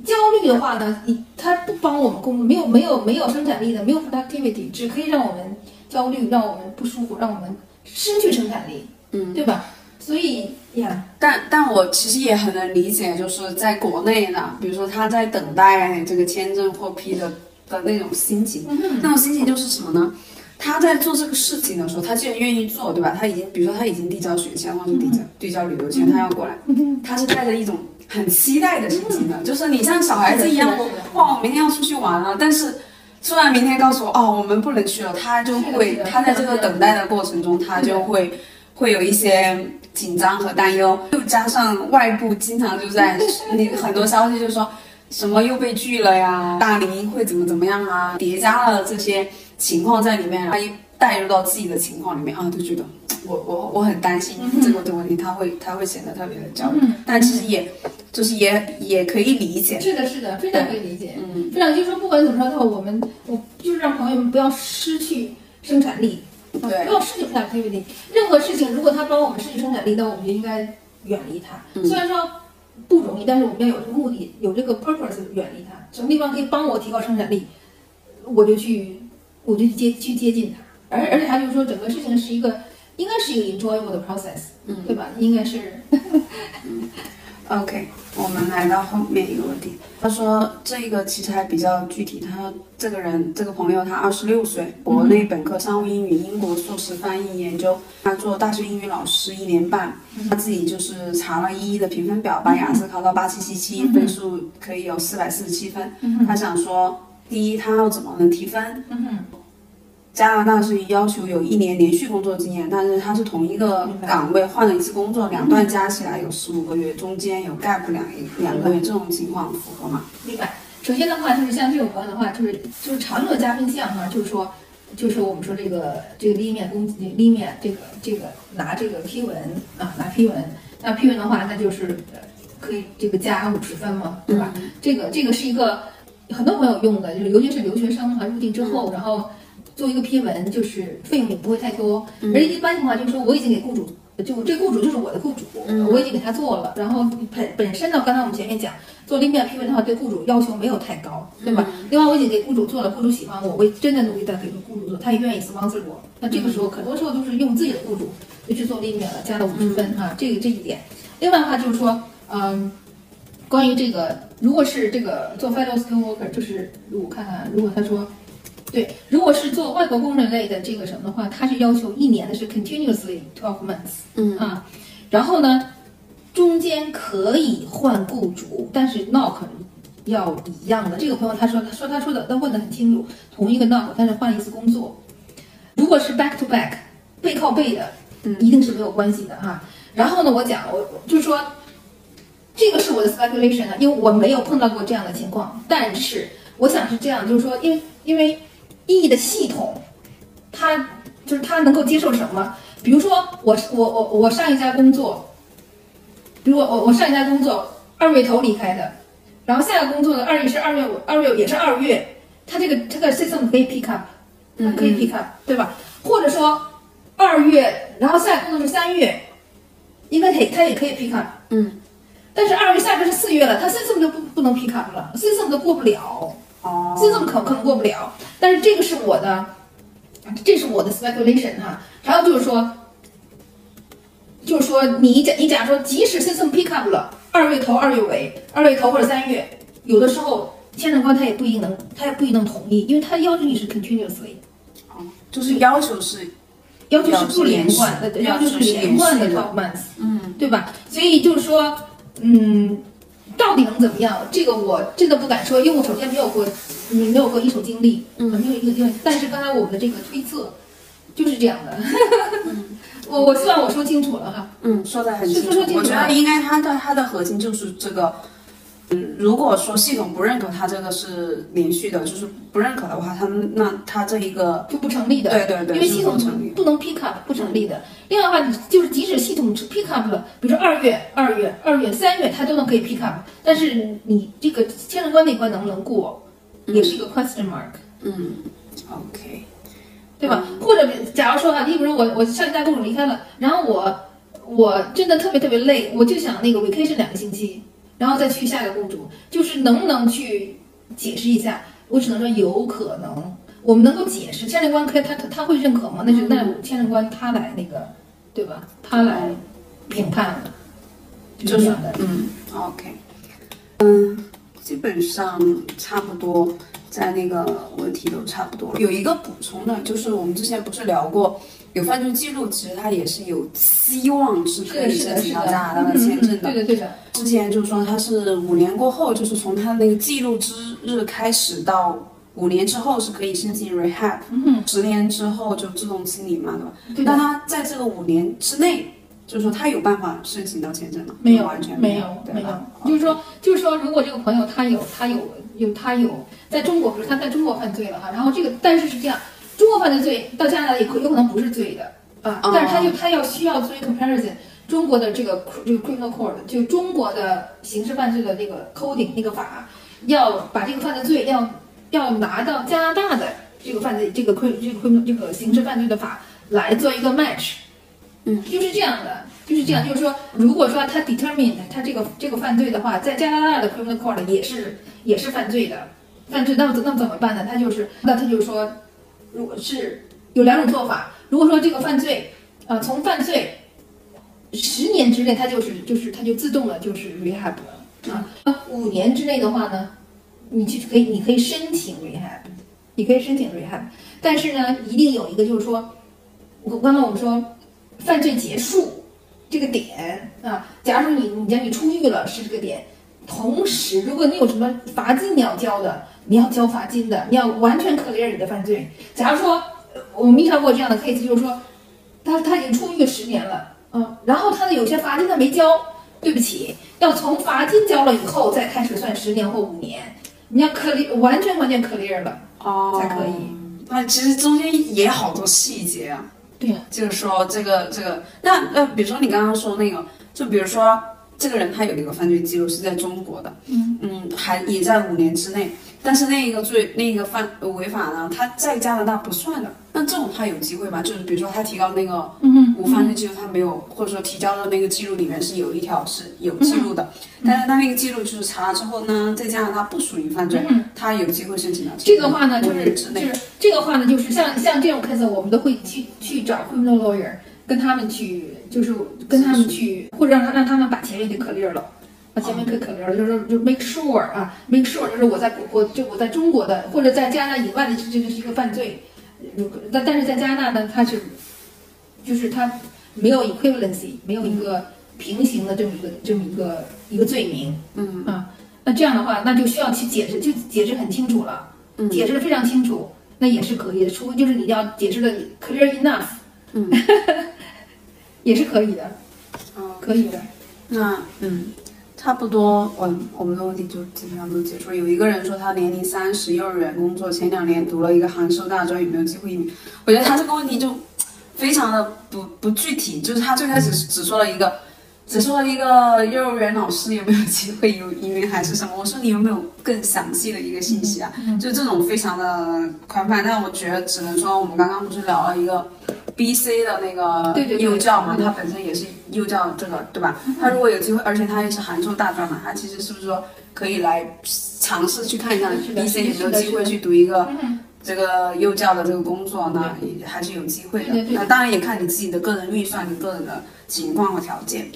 焦虑的话呢，你它不帮我们工作，没有没有没有生产力的，没有 productivity，只可以让我们焦虑，让我们不舒服，让我们失去生产力，嗯，对吧？所以呀，但但我其实也很能理解，就是在国内呢，比如说他在等待这个签证获批的的那种心情，那种心情就是什么呢？他在做这个事情的时候，他既然愿意做，对吧？他已经，比如说他已经递交学签或者递交递交旅游签，他要过来，他是带着一种很期待的心情的，就是你像小孩子一样，哇，我明天要出去玩了，但是突然明天告诉我，哦，我们不能去了，他就会他在这个等待的过程中，他就会会有一些紧张和担忧，又加上外部经常就在 <laughs> 你很多消息就说什么又被拒了呀，大龄会怎么怎么样啊，叠加了这些情况在里面，他一带入到自己的情况里面啊，就觉得我我我很担心这个的问题，他会他会显得特别的焦虑，但其实也就是也也可以理解，是的，是的，非常可以理解。嗯，非常就是说，不管怎么说的话，我们我就是让朋友们不要失去生产力，对。不要失去 productivity。任何事情，如果它帮我们失去生产力，那我们就应该远离它。嗯。虽然说不容易，但是我们要有这个目的，有这个 purpose 远离它。什么地方可以帮我提高生产力，我就去，我就去接去接近它。而而且他就是说，整个事情是一个，应该是一个 enjoyable 的 process，嗯对吧？应该是 <laughs> OK，我们来到后面一个问题。他说这个其实还比较具体，他说这个人这个朋友他二十六岁，国内本科商务英语，英国硕士翻译研究，他做大学英语老师一年半，他自己就是查了一一的评分表，把雅思考到八七七七，分数可以有四百四十七分。他想说，第一他要怎么能提分？加拿大是要求有一年连续工作经验，但是他是同一个岗位换了一次工作，两段加起来有十五个月，中间有 gap 两两个月，这种情况符合吗？明白。首先的话，就是像这种朋友的话，就是就是常有加分项哈，就是说，就是我们说这个这个立面攻立面这个这个拿这个批文啊，拿批文，那批文的话，那就是呃可以这个加五十分嘛，对吧？这个这个是一个很多朋友用的，就是尤其是留学生哈，入境之后，然后做一个批文，就是费用也不会太多，而且一般情况就是说我已经给雇主。就这雇主就是我的雇主，我已经给他做了。然后本本身呢，刚才我们前面讲做立面批文的话，对雇主要求没有太高，对吧？另外我已经给雇主做了，雇主喜欢我，我也真的努力的给雇主做，他也愿意 sponsor 我。那这个时候很多时候都是用自己的雇主就去做立面了，加了五十分哈、这个这一点。另外的话就是说，嗯，关于这个，如果是这个做 fellow skill worker，就是我看看，如果他说。对，如果是做外国工人类的这个什么的话，它是要求一年的是 continuously twelve months，嗯啊，然后呢，中间可以换雇主，但是 knock 要一样的。这个朋友他说，他说他说的他问的很清楚，同一个 knock，但是换一次工作。如果是 back to back 背靠背的，嗯一定是没有关系的哈。然后呢，我讲我就是说，这个是我的 speculation 啊，因为我没有碰到过这样的情况，但是我想是这样，就是说，因为因为 E 的系统，它就是它能够接受什么？比如说我我我我上一家工作，比如我我我上一家工作二月头离开的，然后下个工作的二月是二月二月也是二月，它这个这个 system 可以 pick up，它可以 pick up，、对吧？或者说二月，然后下个工作是三月，应该它也它也可以 pick up，嗯，但是二月下个是四月了，它 system 就不不能 pick up 了，system 都过不了。哦，这种可可能过不了，但是这个是我的，这是我的 speculation 哈。还有就是说，就是说你假你假如说，即使 system pick up 了，二月头、二月尾、二月头或者三月，有的时候签证官他也不一定能，他也不一定能同意，因为他要求你是 continuously，就是要求是，要求是不连贯的，要求是连贯的连续的 twelve months，嗯对吧？所以就是说，嗯，到底能怎么样？这个我真的不敢说，因为我首先没有过，你没有过一手经历，嗯没有一个经历。但是刚才我们的这个推测就是这样的。<laughs> 我我希望我说清楚了哈。嗯，说的很清楚说说。清楚我觉得应该它的它的核心就是这个。嗯，如果说系统不认可它这个是连续的，就是不认可的话，它那它这一个，就不成立的，对对对，因为系统不成立。不能 pick up 不成立的。另外的话，你就是即使系统 pick up 了，比如说二月、二月、二月、三月，它都能可以 pick up，但是你这个签证官那关能不能过，也是一个 question mark。嗯，OK，对吧？或者假如说啊，你比如我我上一家雇主离开了，然后我我真的特别特别累，我就想那个 vacation 两个星期，然后再去下一个雇主，就是能不能去解释一下？我只能说有可能，我们能够解释，签证官可以他他他会认可吗？那就那签证官他来那个，对吧？他来评判了，就是这样的。嗯，OK，嗯，基本上差不多，在那个问题都差不多。有一个补充的，就是我们之前不是聊过，有犯罪记录，其实他也是有希望是可以，申请到，加拿大的签证的。对的，对的。之前就是说他是五年过后，就是从他那个记录之日开始到五年之后是可以申请 rehab，嗯，十年之后就自动清理嘛，对吧？对那他在这个五年之内，就是说他有办法申请到签证吗？没有，完全没有，对没有吧？，就是说，就是说，如果这个朋友他有他有有他有在中国，比如他在中国犯罪了哈，然后这个但是是这样，中国犯的罪到加拿大也可有可能不是罪的啊，哦。但是他就他要需要做一个 comparison，中国的这个这个 criminal court 就中国的刑事犯罪的那个 coding 那个法，要把这个犯的罪要要拿到加拿大的这个犯罪这个 crim 这个 criminal 这个刑事犯罪的法来做一个 match，嗯，就是这样的，就是这样，就是说，如果说他 determined 他这个这个犯罪的话，在加拿大的 criminal court 也是也是犯罪的，犯罪那那怎么办呢？他就是那他就说，如果是有两种做法，如果说这个犯罪，呃，从犯罪十年之内，他就是就是他就自动了就是 rehab 啊，五年之内的话呢，你去可以你可以申请 rehab，你可以申请 rehab，但是呢，一定有一个就是说，我刚才我们说犯罪结束这个点啊，假如说你你讲你出狱了是这个点，同时如果你有什么罚金你要交的，你要交罚金的，你要完全 clear 你的犯罪。假如说呃我们遇到过这样的 case，就是说他他已经出狱十年了，嗯，然后他的有些罚金他没交，对不起，要从罚金交了以后再开始算十年或五年，你要 clear 完全完全 clear 了。哦才可以。那其实中间也好多细节啊。对呀、就是说这个这个，那那比如说你刚刚说那个，就比如说这个人他有一个犯罪记录是在中国的，嗯。嗯，还也在五年之内，但是那一个罪那个犯违法呢，他在加拿大不算的，那这种他有机会吗？就是比如说他提高那个嗯无犯罪记录，他没有，或者说提交的那个记录里面是有一条是有记录的，但是他那个记录就是查了之后呢，在加拿大不属于犯罪，他有机会申请到这个话呢，就是就是这个话呢，就是像像这种 case，我们都会去去找 criminal lawyer，跟他们去，就是跟他们去，或者让他让他们把前面给 clear 了。把前面给 clear 了，就是就 make sure 啊，make sure 就是我在我就我在中国的或者在加拿大以外的这这个是一个犯罪，但但是在加拿大呢，它是就是它没有 equivalency，没有一个平行的这么一个这么一个一个罪名，嗯啊，那这样的话，那就需要去解释，就解释很清楚了。嗯解释的非常清楚，那也是可以的。除非就是你要解释的 clear enough，嗯，<laughs> 也是可以的，嗯。可以的。那嗯，差不多，我我们的问题就基本上都结束了。有一个人说他年龄三十，幼儿园工作，前两年读了一个函授大专，有没有机会移民？我觉得他这个问题就非常的不不具体，就是他最开始只说了一个。只说了一个幼儿园老师有没有机会有移民还是什么？我说你有没有更详细的一个信息啊？就这种非常的宽泛，但我觉得只能说我们刚刚不是聊了一个 B C 的那个幼教嘛，对它本身也是幼教这个对吧？他如果有机会，而且他也是函授大专嘛，他其实是不是说可以来尝试去看一下 B C 有没有机会去读一个嗯。这个幼教的这个工作呢？也还是有机会的。那当然也看你自己的个人预算、你个人的情况和条件。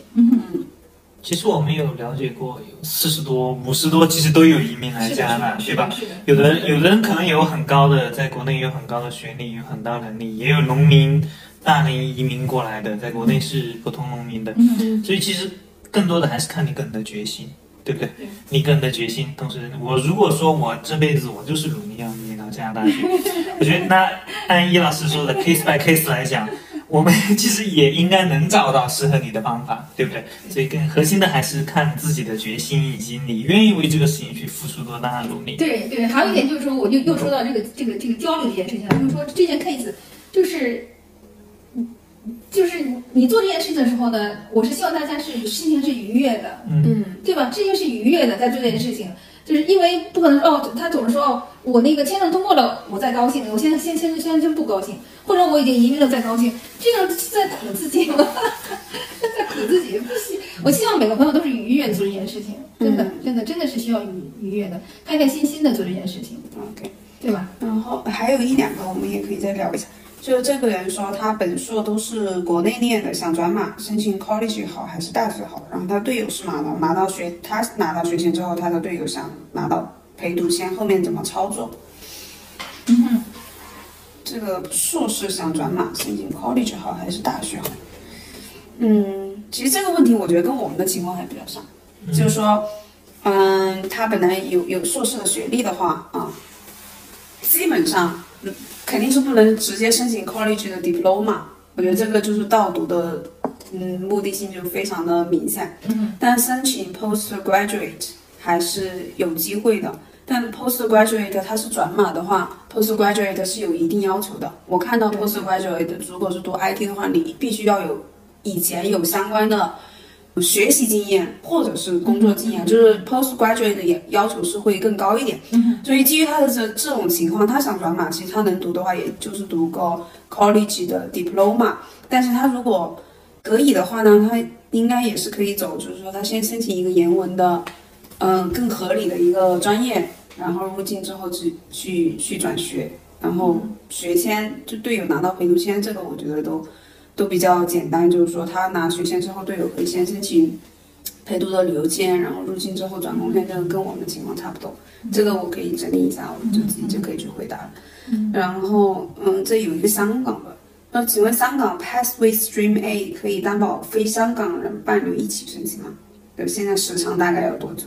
其实我们有了解过，有四十多、五十多，其实都有移民来加拿大，对吧？？有的人有的人可能有很高的，在国内有很高的学历，有很大能力，也有农民大龄移民过来的，在国内是普通农民的。嗯，所以其实更多的还是看你个人的决心，对不对对？你个人的决心。同时，我如果说我这辈子我就是努力要移民到加拿大去，<laughs> 我觉得那按易老师说的 case by case 来讲，我们其实也应该能找到适合你的方法，对不对？所以更核心的还是看自己的决心，以及你愿意为这个事情去付出多大的努力。对对，还有一点就是说，我就又说到这个这个这个交流这件事情了，就是说这件 case 就是。就是你做这件事情的时候呢，我是希望大家是心情是愉悦的，嗯，嗯对吧？这件是愉悦的，在做这件事情，就是因为不可能说哦，他总是说哦，我那个签证通过了，我再高兴，我现在现现在现在真不高兴，或者我已经移民了再高兴，这样是在苦自己吗？<laughs> 在苦自己，不希我希望每个朋友都是愉悦的做这件事情，真的真的真的是需要愉愉悦的，开开心心的做这件事情，，OK。对吧？然后还有一两个，我们也可以再聊一下。就这个人说，他本硕都是国内念的，想转码申请 college 好还是大学好？然后他队友是拿到拿到学，他拿到学签之后，他的队友想拿到陪读签，后面怎么操作？嗯这个硕士想转码申请 college 好还是大学好？嗯，其实这个问题我觉得跟我们的情况还比较像，就是说，嗯，他本来有有硕士的学历的话啊，基本上嗯肯定是不能直接申请 college 的 diploma，我觉得这个就是倒读的，嗯，目的性就非常的明显。嗯但申请 postgraduate 还是有机会的。但 postgraduate 它是转码的话，postgraduate 是有一定要求的。我看到 postgraduate 如果是读 IT 的话，你必须要有以前有相关的学习经验或者是工作经验，就是 postgraduate 的要要求是会更高一点。嗯所以基于他的这这种情况，他想转码，其实他能读的话，也就是读个 college 的 diploma。但是他如果可以的话呢，他应该也是可以走，就是说他先申请一个研文的，嗯、更合理的一个专业，然后入境之后去去去转学，然后学签就队友拿到陪读签，这个我觉得都都比较简单，就是说他拿学签之后，队友可以先申请陪读的旅游签，然后入境之后转工签，这个跟我们的情况差不多。这个我可以整理一下，我们就自己就可以去回答了。然后，嗯，这有一个香港的，那请问香港 Pass with Stream A 可以担保非香港人伴侣一起申请吗？对，现在时长大概要多久？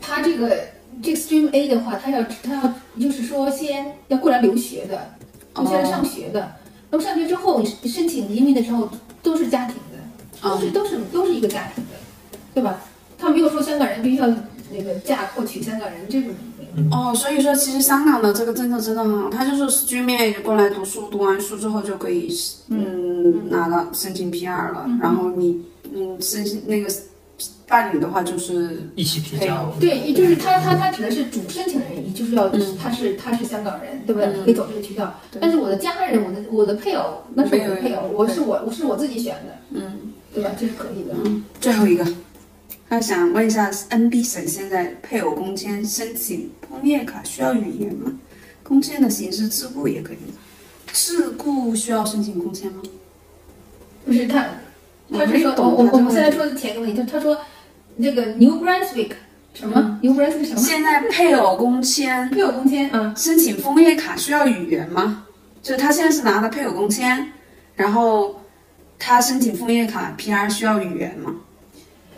他这个这个 Stream A 的话，他要他要就是说先要过来留学的，就先来上学的。那么上学之后，你你申请移民的时候都是家庭的，都是都是都是一个家庭的，对吧？他没有说香港人必须要那个嫁或娶香港人这种。哦，所以说其实香港的这个政策真的很好，他就是 Stream A 过来读书，读完书之后就可以，嗯，拿到申请 PR 了。然后你，嗯，申请那个伴侣的话就是一起提交。对，也就是他他他指的是主申请人，也就是要他是他是香港人，对不对？可以走这个渠道。但是我的家人，我的我的配偶，那是我的配偶，我是我我是我自己选的，嗯，对吧？这是可以的。最后一个，他想问一下，NB 省现在配偶工签申请枫叶卡需要语言吗？工签的形式自雇也可以吗？自雇需要申请工签吗？不是他，他是说，我我我们现在说的前一个问题，就他说那个 New Brunswick 什么 New Brunswick 什么现在配偶工签 <laughs> 配偶工签嗯？申请枫叶卡需要语言吗？就是他现在是拿的配偶工签，然后他申请枫叶卡 PR 需要语言吗？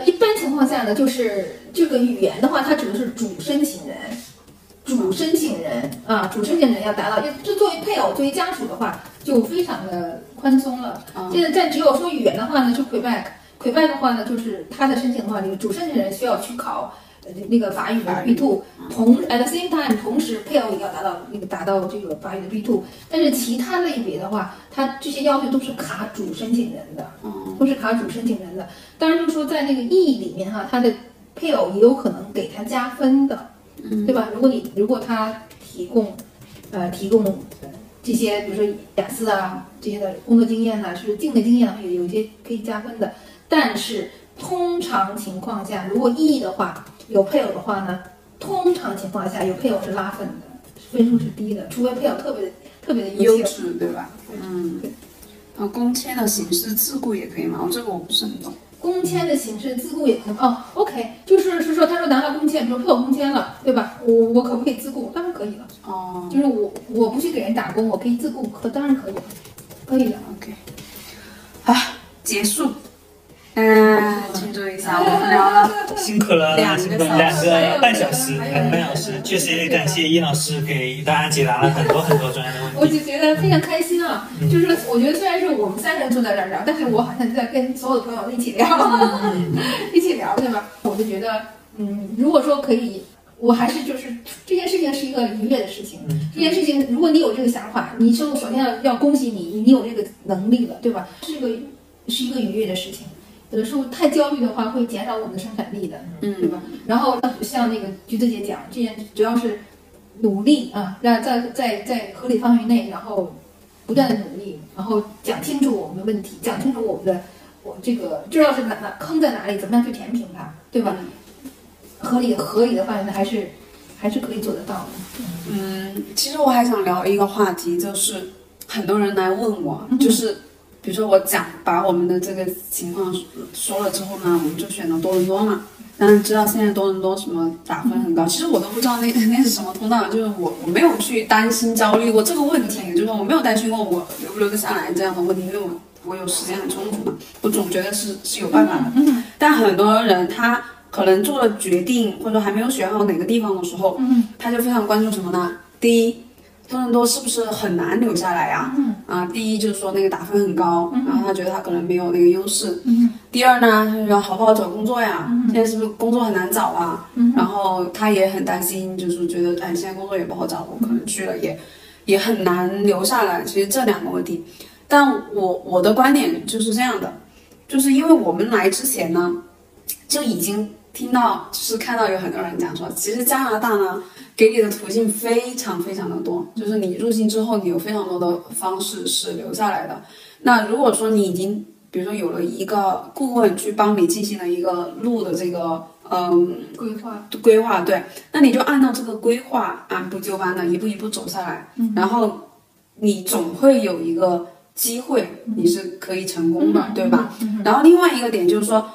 一般情况下呢，就是这个语言的话，它指的是主申请人，主申请人啊，主申请人要达到，就作为配偶、作为家属的话，就非常的宽松了。啊现在但只有说语言的话呢，是 Quebec。Quebec 的话呢，就是他的申请的话，这个主申请人需要去考呃那个法语的 B two，同 at the same time，同时配偶也要达到那个达到这个法语的 B two。但是其他类别的话，它这些要求都是卡主申请人的，都是卡主申请人的。当然，就是说在那个意义里面哈，他的配偶也有可能给他加分的，对吧？如果你如果他提供，呃，提供呃这些，比如说雅思啊这些的工作经验呐、是境内经验的话，有有一些可以加分的。但是通常情况下，如果 E 的话有配偶的话呢，通常情况下有配偶是拉分的，分数是低的，除非配偶特别的特别的优质对吧？嗯。啊，工签的形式自雇也可以吗？我这个我不是很懂。工签的形式自雇也可能哦，OK，就是是说，他说拿到工签，比如配偶工签了，对吧？我我可不可以自雇？当然可以了。哦就是我我不去给人打工，我可以自雇，可当然可以了，可以的。，OK。好，结束。嗯，庆祝一下，我们聊了辛苦了，两个辛苦了，小时两个半小时，两个半小时，确实也感谢易老师给大家解答了很多很多专业的问题。我就觉得非常开心啊！就是我觉得虽然是我们三个人坐在这儿聊，但是我好像在跟所有的朋友一起聊，<laughs> 一起聊，对吧？我就觉得，嗯，如果说可以，我还是就是这件事情是一个愉悦的事情。这件事情，如果你有这个想法，你就首先要要恭喜你，你有这个能力了，对吧？是个是一个愉悦的事情。有的时候太焦虑的话，会减少我们的生产力的，对嗯吧？然后像那个橘子姐讲，这件主要是努力啊，让在在在合理范围内，然后不断的努力，然后讲清楚我们的问题，讲清楚我们的我这个知道是哪哪坑在哪里，怎么样去填平它，对吧？合理合理的范围内还是还是可以做得到的。嗯，其实我还想聊一个话题，就是很多人来问我，就是比如说我讲把我们的这个情况说说了之后呢，我们就选了多伦多嘛。但是知道现在多伦多什么打分很高，其实我都不知道那 <laughs> 那是什么通道，就是我我没有去担心焦虑过这个问题，就是我没有担心过我留不留得下来这样的问题，因为我我有时间很充足嘛，我总觉得是是有办法的。但很多人他可能做了决定，或者说还没有选好哪个地方的时候，他就非常关注什么呢？第一，多伦多是不是很难留下来呀、啊？第一就是说那个打分很高，然后他觉得他可能没有那个优势。第二呢，他就要好不好找工作呀？现在是不是工作很难找啊？然后他也很担心，就是觉得哎，现在工作也不好找，我可能去了也也很难留下来。其实这两个问题，但我我的观点就是这样的，就是因为我们来之前呢，就已经听到，就是看到有很多人讲说，其实加拿大呢给你的途径非常非常的多，就是你入境之后，你有非常多的方式是留下来的。那如果说你已经，比如说有了一个顾问去帮你进行了一个路的这个，嗯，规划，规划对，那你就按照这个规划按部就班的一步一步走下来，然后你总会有一个机会，你是可以成功的，对吧？然后另外一个点就是说，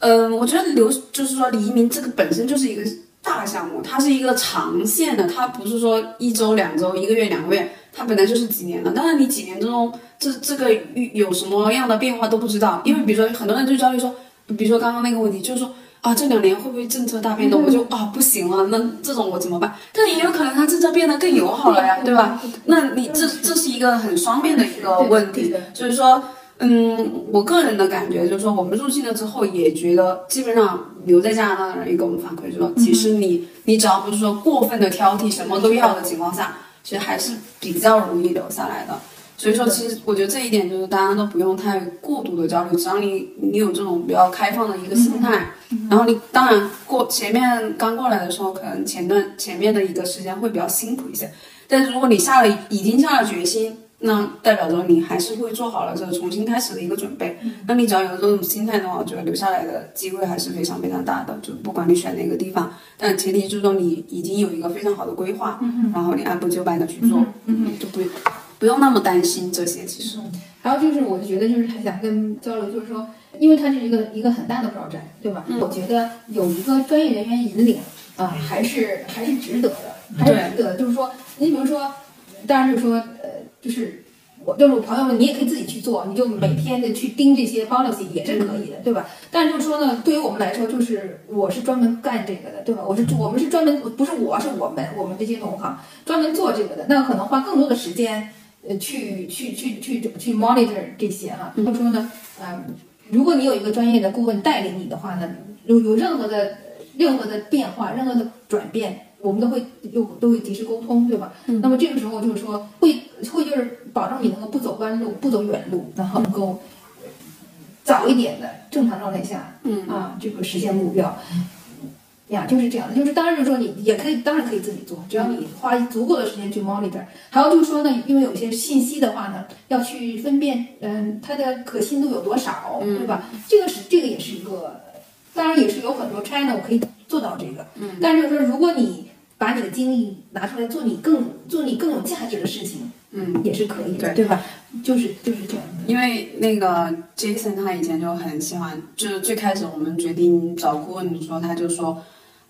嗯，我觉得留就是说移民这个本身就是一个大项目，它是一个长线的，它不是说一周、两周、一个月、两个月，它本来就是几年的。但是你几年之中，这这个有什么样的变化都不知道，因为比如说很多人就焦虑说，比如说刚刚那个问题，就是说。啊，这两年会不会政策大变动？我就啊不行了，那这种我怎么办？但也有可能它政策变得更友好了呀，对吧？那你这这是一个很双面的一个问题，所以说，嗯，我个人的感觉就是说，我们入境了之后也觉得，基本上留在加拿大的人也给我们反馈说，其实你你只要不是说过分的挑剔，什么都要的情况下，其实还是比较容易留下来的。所以说，其实我觉得这一点就是大家都不用太过度的焦虑，只要你你有这种比较开放的一个心态，然后你当然过前面刚过来的时候，可能前段前面的一个时间会比较辛苦一些，但是如果你下了已经下了决心，那代表着你还是会做好了这个重新开始的一个准备。那你只要有这种心态的话，我觉得留下来的机会还是非常非常大的。就不管你选哪个地方，但前提就是说你已经有一个非常好的规划，然后你按部就班的去做，就不。不用那么担心这些，其实。还有就是，我觉得就是还想跟交流，就是说，因为它是一个一个很大的 project，对吧？我觉得有一个专业人员引领啊，还是还是值得的，还是值得的。就是说，你比如说，当然就是说，呃，就是。我就是朋友们，你也可以自己去做，你就每天的去盯这些 policy 也是可以的，对吧？但是就是说呢，对于我们来说，就是我是专门干这个的，对吧？我是我们是专门不是我是我们我们这些同行专门做这个的，那可能花更多的时间，呃，去去去去去 monitor 这些哈。就说呢，嗯，如果你有一个专业的顾问带领你的话呢，有有任何的任何的变化，任何的转变。我们都会又都会及时沟通，对吧？那么这个时候就是说，会会就是保证你能够不走弯路，不走远路，然后能够早一点的正常状态下，嗯啊，这个实现目标呀，就是这样的。就是当然就是说，你也可以，当然可以自己做，只要你花足够的时间去 monitor。还有就是说呢，因为有些信息的话呢，要去分辨，嗯，它的可信度有多少，对吧？这个是这个也是一个，当然也是有很多 channel 可以做到这个，嗯，但是就是说，如果你把你的精力拿出来做你更做你更有价值的事情，嗯，也是可以的，对吧？就是就是这样。因为那个 Jason 他以前就很喜欢，就是最开始我们决定找顾问的时候，他就说，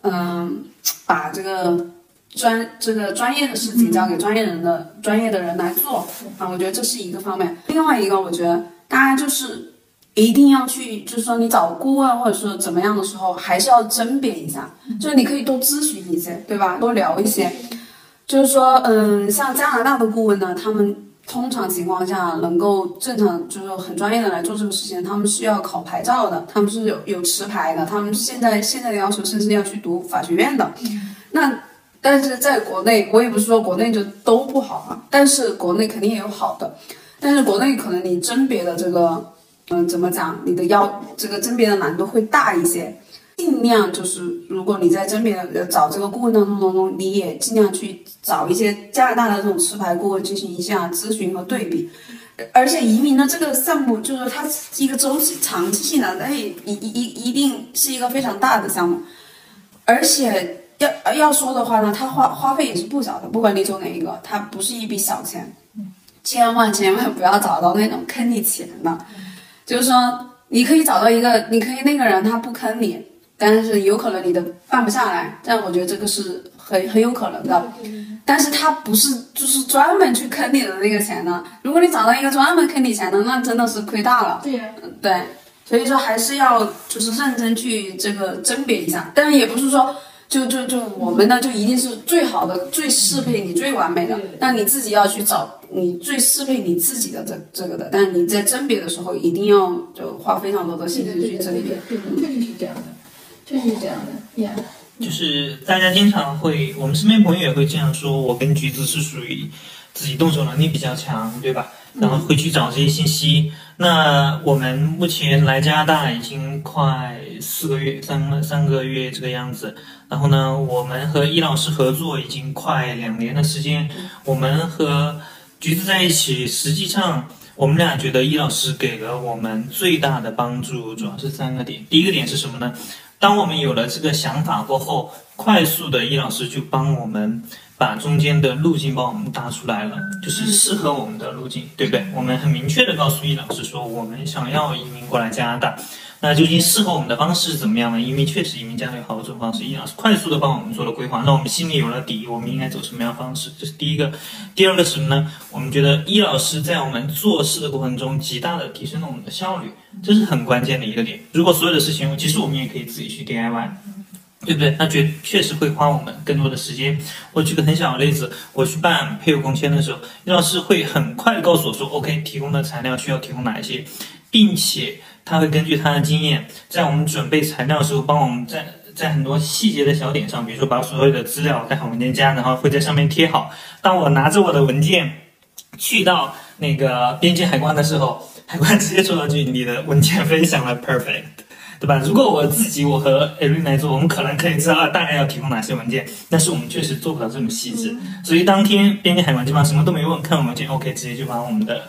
嗯，把这个专这个专业的事情交给专业人的专业的人来做啊，我觉得这是一个方面。另外一个，我觉得大家就是。一定要去，就是说你找顾问或者说怎么样的时候，还是要甄别一下，就是你可以多咨询一些，对吧？多聊一些，就是说，嗯，像加拿大的顾问呢，他们通常情况下能够正常，就是很专业的来做这个事情，他们是要考牌照的，他们是有有持牌的，他们现在现在的要求甚至要去读法学院的。那但是在国内，我也不是说国内就都不好啊，但是国内肯定也有好的，但是国内可能你甄别的这个。嗯，怎么讲？你的要这个甄别的难度会大一些，尽量就是，如果你在甄别的找这个顾问当中当中，你也尽量去找一些加拿大的这种持牌顾问进行一下咨询和对比。而且移民的这个项目，就是它是一个周期长期性的，它也一一一一定是一个非常大的项目。而且要要说的话呢，它花花费也是不小的，不管你走哪一个，它不是一笔小钱。千万千万不要找到那种坑你钱的。就是说，你可以找到一个，你可以那个人他不坑你，但是有可能你的办不下来，但我觉得这个是很很有可能的。但是他不是就是专门去坑你的那个钱的。如果你找到一个专门坑你钱的，那真的是亏大了。对对，所以说还是要就是认真去这个甄别一下，但是也不是说。就就就我们呢，就一定是最好的、最适配你、最完美的。那你自己要去找你最适配你自己的这这个的。但是你在甄别的时候，一定要就花非常多的心思去甄别。对，确实是这样的，确实是这样的。呀，就是大家经常会，我们身边朋友也会这样说：我跟橘子是属于自己动手能力比较强，对吧？然后会去找这些信息。那我们目前来加拿大已经快四个月，三三个月这个样子。然后呢，我们和易老师合作已经快两年的时间。我们和橘子在一起，实际上我们俩觉得易老师给了我们最大的帮助，主要是三个点。第一个点是什么呢？当我们有了这个想法过后，快速的易老师就帮我们。把中间的路径帮我们搭出来了，就是适合我们的路径，对不对？我们很明确的告诉易老师说，我们想要移民过来加拿大，那究竟适合我们的方式是怎么样呢？因为确实移民加拿大有好多种方式，易老师快速的帮我们做了规划，那我们心里有了底，我们应该走什么样的方式？这是第一个。第二个什么呢？我们觉得易老师在我们做事的过程中，极大的提升了我们的效率，这是很关键的一个点。如果所有的事情，其实我们也可以自己去 DIY。对不对？那确确实会花我们更多的时间。我举个很小的例子，我去办配偶工签的时候，易老师会很快的告诉我说，OK，提供的材料需要提供哪一些，并且他会根据他的经验，在我们准备材料的时候，帮我们在在很多细节的小点上，比如说把所有的资料带好文件夹，然后会在上面贴好。当我拿着我的文件去到那个边境海关的时候，海关直接说了句：“你的文件非常的 perfect。”对吧？如果我自己我和艾瑞来做，我们可能可以知道大概要提供哪些文件，但是我们确实做不到这么细致。所以当天编辑海关基本上什么都没问，看完文件 OK，直接就把我们的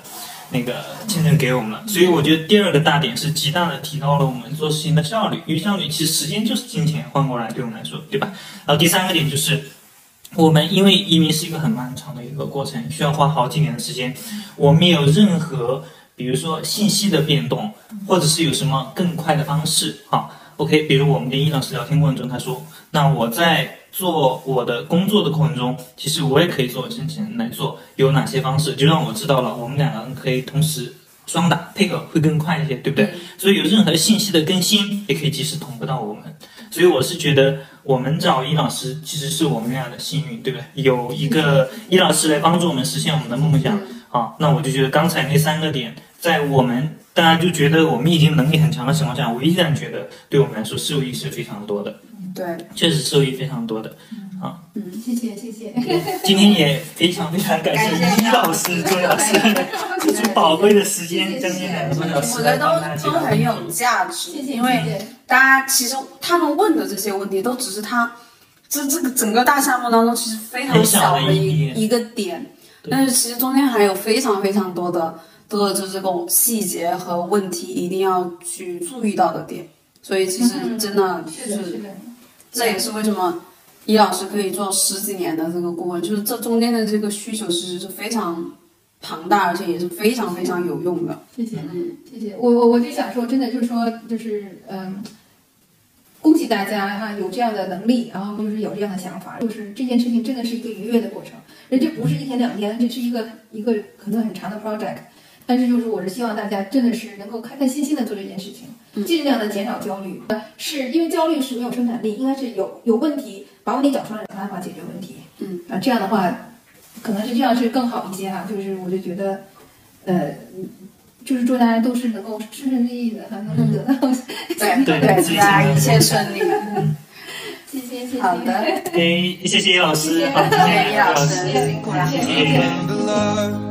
那个签证给我们了。所以我觉得第二个大点是极大的提高了我们做事情的效率，因为效率其实时间就是金钱，换过来对我们来说，对吧？然后第三个点就是我们因为移民是一个很漫长的一个过程，需要花好几年的时间，我们有任何。比如说信息的变动，或者是有什么更快的方式，啊，OK。比如我们跟易老师聊天过程中，他说，那我在做我的工作的过程中，其实我也可以做申请来做，有哪些方式，就让我知道了，我们两个人可以同时双打配合会更快一些，对不对？所以有任何信息的更新，也可以及时同步到我们。所以我是觉得，我们找易老师其实是我们俩的幸运，对不对？有一个易老师来帮助我们实现我们的梦想，啊，那我就觉得刚才那三个点。在我们大家就觉得我们已经能力很强的情况下，我依然觉得对我们来说受益是非常多的。对，确实受益非常多的。啊，嗯，谢谢谢谢。今天也非常非常感谢李老师、周老师 <laughs> 付出宝贵的时间，将近两个多小时，我觉得都都很有价值。谢谢，因为大家其实他们问的这些问题，都只是他这这个整个大项目当中其实非常小的一一个点，但是其实中间还有非常非常多的。多就是这种细节和问题一定要去注意到的点，所以其实真的是，这也是为什么易老师可以做十几年的这个顾问，就是这中间的这个需求其实是非常庞大，而且也是非常非常有用的。谢谢，嗯，谢谢。我我我就想说，真的就是说，就是嗯，恭喜大家哈，有这样的能力，然后就是有这样的想法，就是这件事情真的是一个愉悦的过程，人这不是一天两天，这是一个一个可能很长的 project。但是就是我是希望大家真的是能够开开心心的做这件事情，尽量的减少焦虑。是因为焦虑是没有生产力，应该是有有问题，把问题找出来，想办法解决问题。嗯啊，这样的话，可能是这样是更好一些哈。就是我就觉得，呃，就是祝大家都是能够顺顺利利的哈，能够得到 <laughs> 对对对，祝大家一切顺利。<laughs> 谢谢谢谢。好的，哎，谢谢叶老师，谢谢叶老师，辛苦了，谢谢。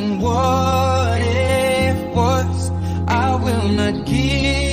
knowing what it was. I will not give